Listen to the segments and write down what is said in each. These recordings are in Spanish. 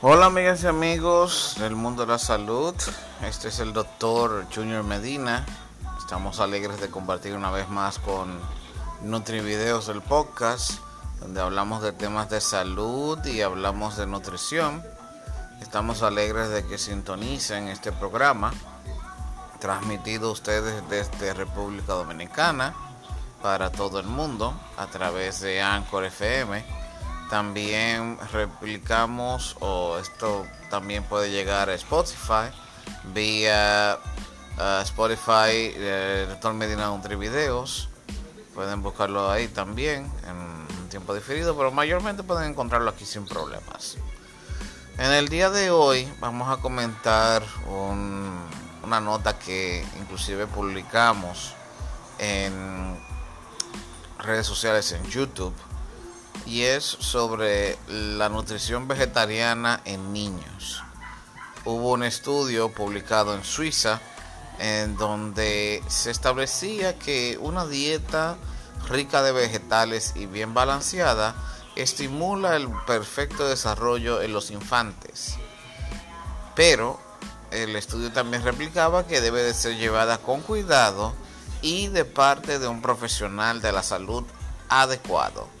Hola amigas y amigos del mundo de la salud, este es el doctor Junior Medina, estamos alegres de compartir una vez más con NutriVideos del podcast, donde hablamos de temas de salud y hablamos de nutrición. Estamos alegres de que sintonicen este programa, transmitido ustedes desde República Dominicana para todo el mundo a través de Anchor FM también replicamos o esto también puede llegar a Spotify vía uh, Spotify Doctor Medina Nutri Videos. Pueden buscarlo ahí también en tiempo diferido, pero mayormente pueden encontrarlo aquí sin problemas. En el día de hoy vamos a comentar una nota que inclusive publicamos en redes sociales en YouTube y es sobre la nutrición vegetariana en niños. Hubo un estudio publicado en Suiza en donde se establecía que una dieta rica de vegetales y bien balanceada estimula el perfecto desarrollo en los infantes. Pero el estudio también replicaba que debe de ser llevada con cuidado y de parte de un profesional de la salud adecuado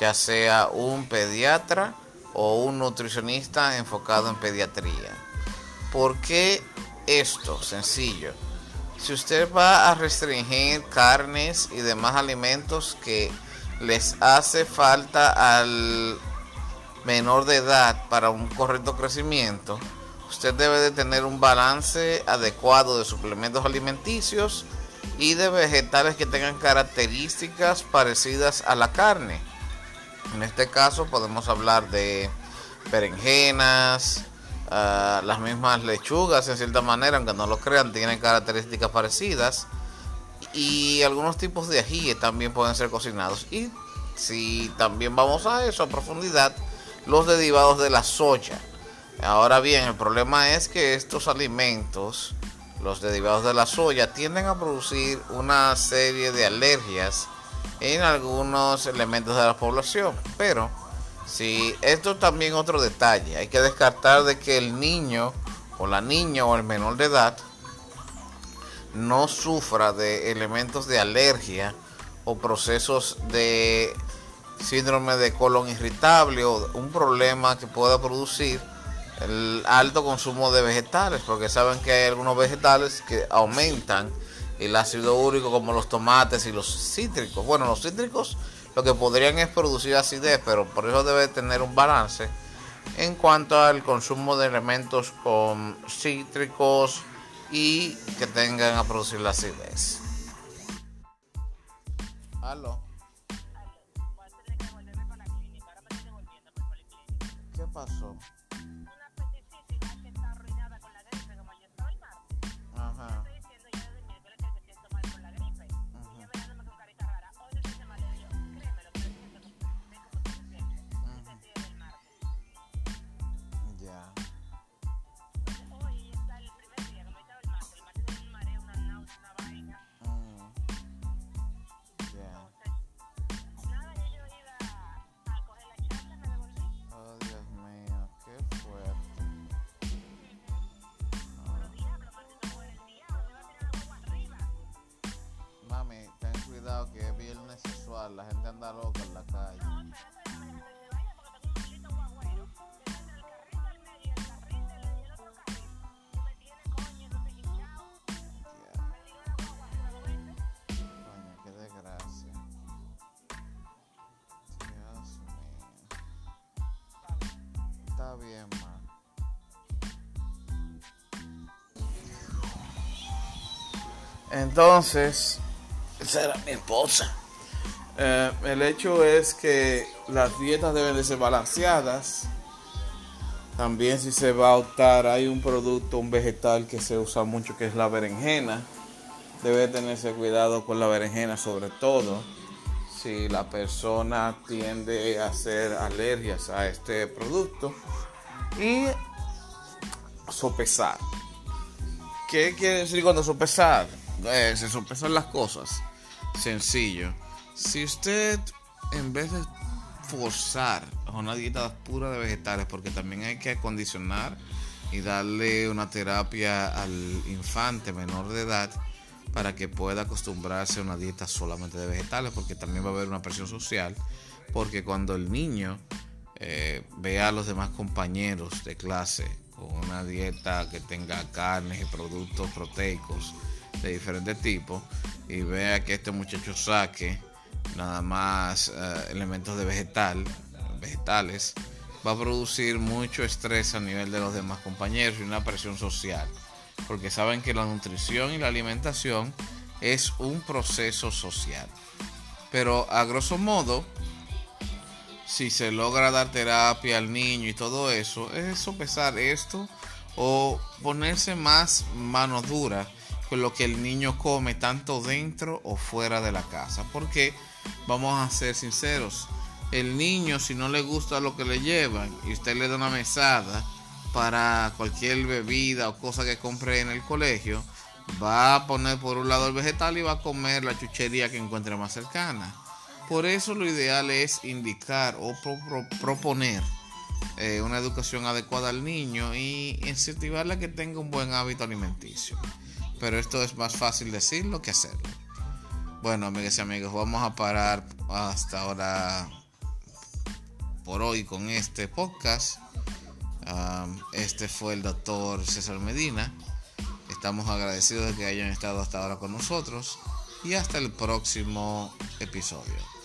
ya sea un pediatra o un nutricionista enfocado en pediatría. ¿Por qué esto? Sencillo. Si usted va a restringir carnes y demás alimentos que les hace falta al menor de edad para un correcto crecimiento, usted debe de tener un balance adecuado de suplementos alimenticios y de vegetales que tengan características parecidas a la carne en este caso podemos hablar de berenjenas, ah, las mismas lechugas en cierta manera, aunque no lo crean, tienen características parecidas. Y algunos tipos de ajíes también pueden ser cocinados. Y si también vamos a eso a profundidad, los derivados de la soya. Ahora bien, el problema es que estos alimentos, los derivados de la soya, tienden a producir una serie de alergias en algunos elementos de la población. Pero si esto también otro detalle, hay que descartar de que el niño o la niña o el menor de edad no sufra de elementos de alergia o procesos de síndrome de colon irritable o un problema que pueda producir el alto consumo de vegetales, porque saben que hay algunos vegetales que aumentan el ácido úrico como los tomates y los cítricos. Bueno, los cítricos lo que podrían es producir acidez, pero por eso debe tener un balance en cuanto al consumo de elementos con cítricos y que tengan a producir la acidez. ¿Aló? ¿Qué pasó? La gente anda loca en la calle. Bien, man. Entonces, esa era mi esposa. Eh, el hecho es que las dietas deben de ser balanceadas. También si se va a optar, hay un producto, un vegetal que se usa mucho que es la berenjena. Debe tenerse cuidado con la berenjena sobre todo si la persona tiende a hacer alergias a este producto. Y sopesar. ¿Qué quiere decir cuando sopesar? Eh, se sopesan las cosas sencillo. Si usted en vez de forzar una dieta pura de vegetales porque también hay que acondicionar y darle una terapia al infante menor de edad para que pueda acostumbrarse a una dieta solamente de vegetales porque también va a haber una presión social porque cuando el niño eh, vea a los demás compañeros de clase con una dieta que tenga carnes y productos proteicos de diferentes tipos y vea que este muchacho saque nada más eh, elementos de vegetal, vegetales, va a producir mucho estrés a nivel de los demás compañeros y una presión social, porque saben que la nutrición y la alimentación es un proceso social. Pero a grosso modo, si se logra dar terapia al niño y todo eso, es sopesar esto o ponerse más mano dura con lo que el niño come tanto dentro o fuera de la casa. Porque vamos a ser sinceros, el niño si no le gusta lo que le llevan y usted le da una mesada para cualquier bebida o cosa que compre en el colegio, va a poner por un lado el vegetal y va a comer la chuchería que encuentre más cercana. Por eso lo ideal es indicar o proponer eh, una educación adecuada al niño y incentivarle a que tenga un buen hábito alimenticio. Pero esto es más fácil decirlo que hacerlo. Bueno, amigas y amigos, vamos a parar hasta ahora por hoy con este podcast. este fue el doctor César Medina. Estamos agradecidos de que hayan estado hasta ahora con nosotros y hasta el próximo episodio.